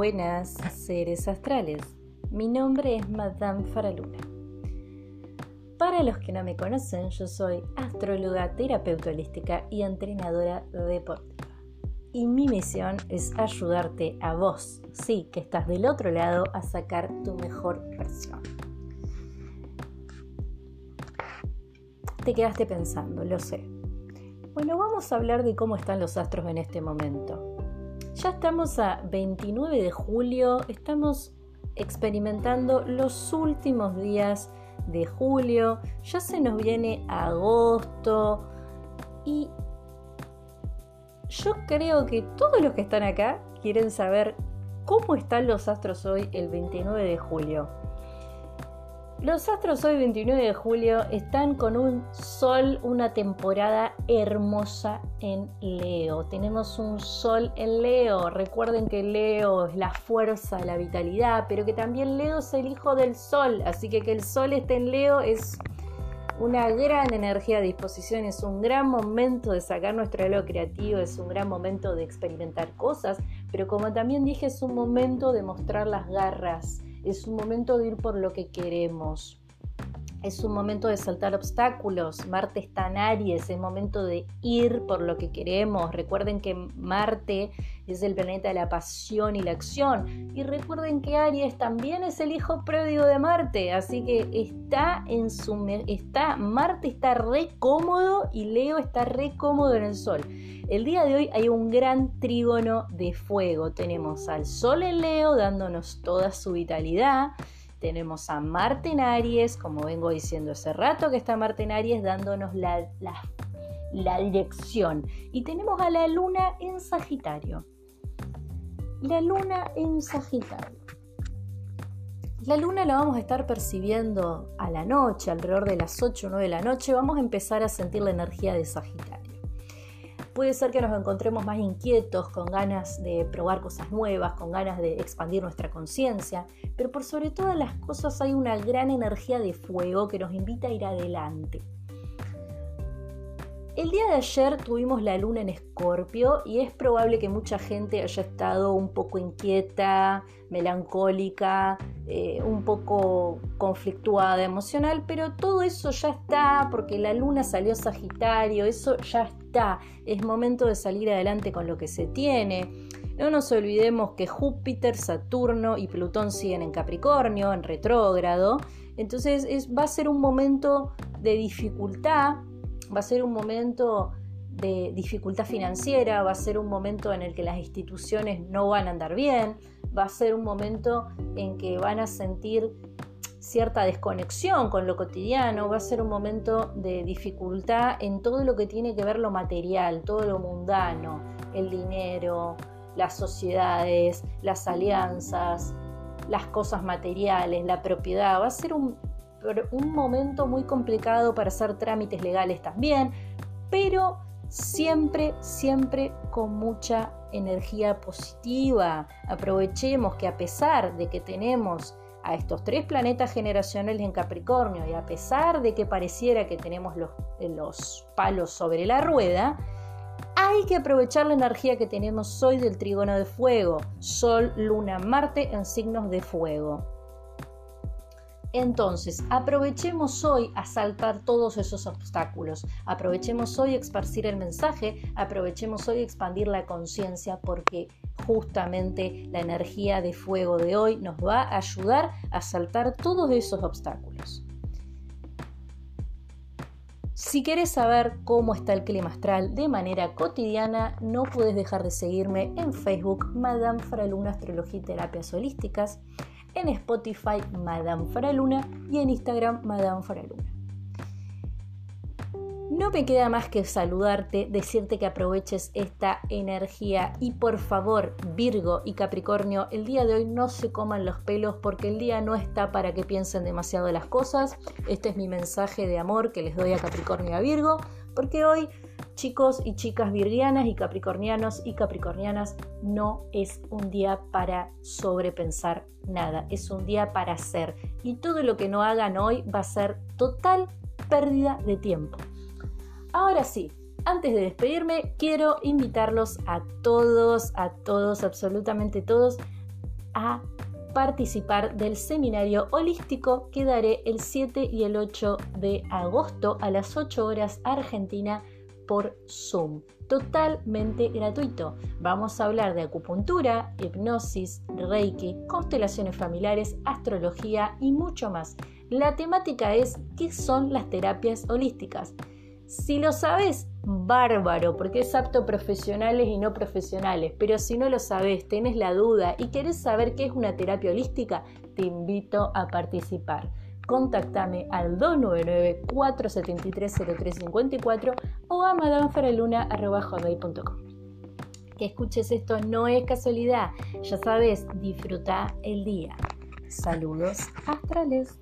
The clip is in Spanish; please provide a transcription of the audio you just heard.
Buenas seres astrales. Mi nombre es Madame Faraluna. Para los que no me conocen, yo soy astróloga, terapeuta holística y entrenadora deportiva. Y mi misión es ayudarte a vos, sí, que estás del otro lado, a sacar tu mejor versión. Te quedaste pensando, lo sé. Bueno, vamos a hablar de cómo están los astros en este momento. Ya estamos a 29 de julio, estamos experimentando los últimos días de julio, ya se nos viene agosto y yo creo que todos los que están acá quieren saber cómo están los astros hoy el 29 de julio. Los astros hoy 29 de julio están con un sol, una temporada hermosa en Leo. Tenemos un sol en Leo. Recuerden que Leo es la fuerza, la vitalidad, pero que también Leo es el hijo del sol. Así que que el sol esté en Leo es una gran energía a disposición, es un gran momento de sacar nuestro halo creativo, es un gran momento de experimentar cosas, pero como también dije, es un momento de mostrar las garras es un momento de ir por lo que queremos. Es un momento de saltar obstáculos. Marte está en Aries, es momento de ir por lo que queremos. Recuerden que Marte es el planeta de la pasión y la acción. Y recuerden que Aries también es el hijo pródigo de Marte. Así que está en su. Está, Marte está re cómodo y Leo está re cómodo en el Sol. El día de hoy hay un gran trígono de fuego. Tenemos al Sol en Leo dándonos toda su vitalidad. Tenemos a Marte en Aries, como vengo diciendo hace rato que está Marte en Aries dándonos la, la dirección. Y tenemos a la Luna en Sagitario. La Luna en Sagitario. La luna la vamos a estar percibiendo a la noche, alrededor de las 8 o 9 de la noche. Vamos a empezar a sentir la energía de Sagitario. Puede ser que nos encontremos más inquietos, con ganas de probar cosas nuevas, con ganas de expandir nuestra conciencia, pero por sobre todas las cosas hay una gran energía de fuego que nos invita a ir adelante. El día de ayer tuvimos la luna en Escorpio y es probable que mucha gente haya estado un poco inquieta, melancólica, eh, un poco conflictuada emocional, pero todo eso ya está porque la luna salió Sagitario, eso ya está, es momento de salir adelante con lo que se tiene. No nos olvidemos que Júpiter, Saturno y Plutón siguen en Capricornio, en retrógrado, entonces va a ser un momento de dificultad va a ser un momento de dificultad financiera, va a ser un momento en el que las instituciones no van a andar bien, va a ser un momento en que van a sentir cierta desconexión con lo cotidiano, va a ser un momento de dificultad en todo lo que tiene que ver lo material, todo lo mundano, el dinero, las sociedades, las alianzas, las cosas materiales, la propiedad, va a ser un un momento muy complicado para hacer trámites legales también, pero siempre, siempre con mucha energía positiva. Aprovechemos que a pesar de que tenemos a estos tres planetas generacionales en Capricornio y a pesar de que pareciera que tenemos los, los palos sobre la rueda, hay que aprovechar la energía que tenemos hoy del trígono de fuego, Sol, Luna, Marte en signos de fuego. Entonces, aprovechemos hoy a saltar todos esos obstáculos, aprovechemos hoy a esparcir el mensaje, aprovechemos hoy a expandir la conciencia porque justamente la energía de fuego de hoy nos va a ayudar a saltar todos esos obstáculos. Si quieres saber cómo está el clima astral de manera cotidiana, no puedes dejar de seguirme en Facebook, Madame Faraluna Astrología y Terapias Holísticas en Spotify Madame Faraluna y en Instagram Madame Faraluna. No me queda más que saludarte, decirte que aproveches esta energía y por favor Virgo y Capricornio, el día de hoy no se coman los pelos porque el día no está para que piensen demasiado las cosas. Este es mi mensaje de amor que les doy a Capricornio y a Virgo, porque hoy chicos y chicas virgianas y capricornianos y capricornianas, no es un día para sobrepensar nada, es un día para hacer. Y todo lo que no hagan hoy va a ser total pérdida de tiempo. Ahora sí, antes de despedirme, quiero invitarlos a todos, a todos, absolutamente todos, a participar del seminario holístico que daré el 7 y el 8 de agosto a las 8 horas Argentina por Zoom, totalmente gratuito. Vamos a hablar de acupuntura, hipnosis, reiki, constelaciones familiares, astrología y mucho más. La temática es ¿qué son las terapias holísticas? Si lo sabes, bárbaro, porque es apto profesionales y no profesionales, pero si no lo sabes, tenés la duda y querés saber qué es una terapia holística, te invito a participar. Contactame al 299-473-0354 o a madamefaraluna.com. Que escuches esto no es casualidad, ya sabes, disfruta el día. Saludos astrales.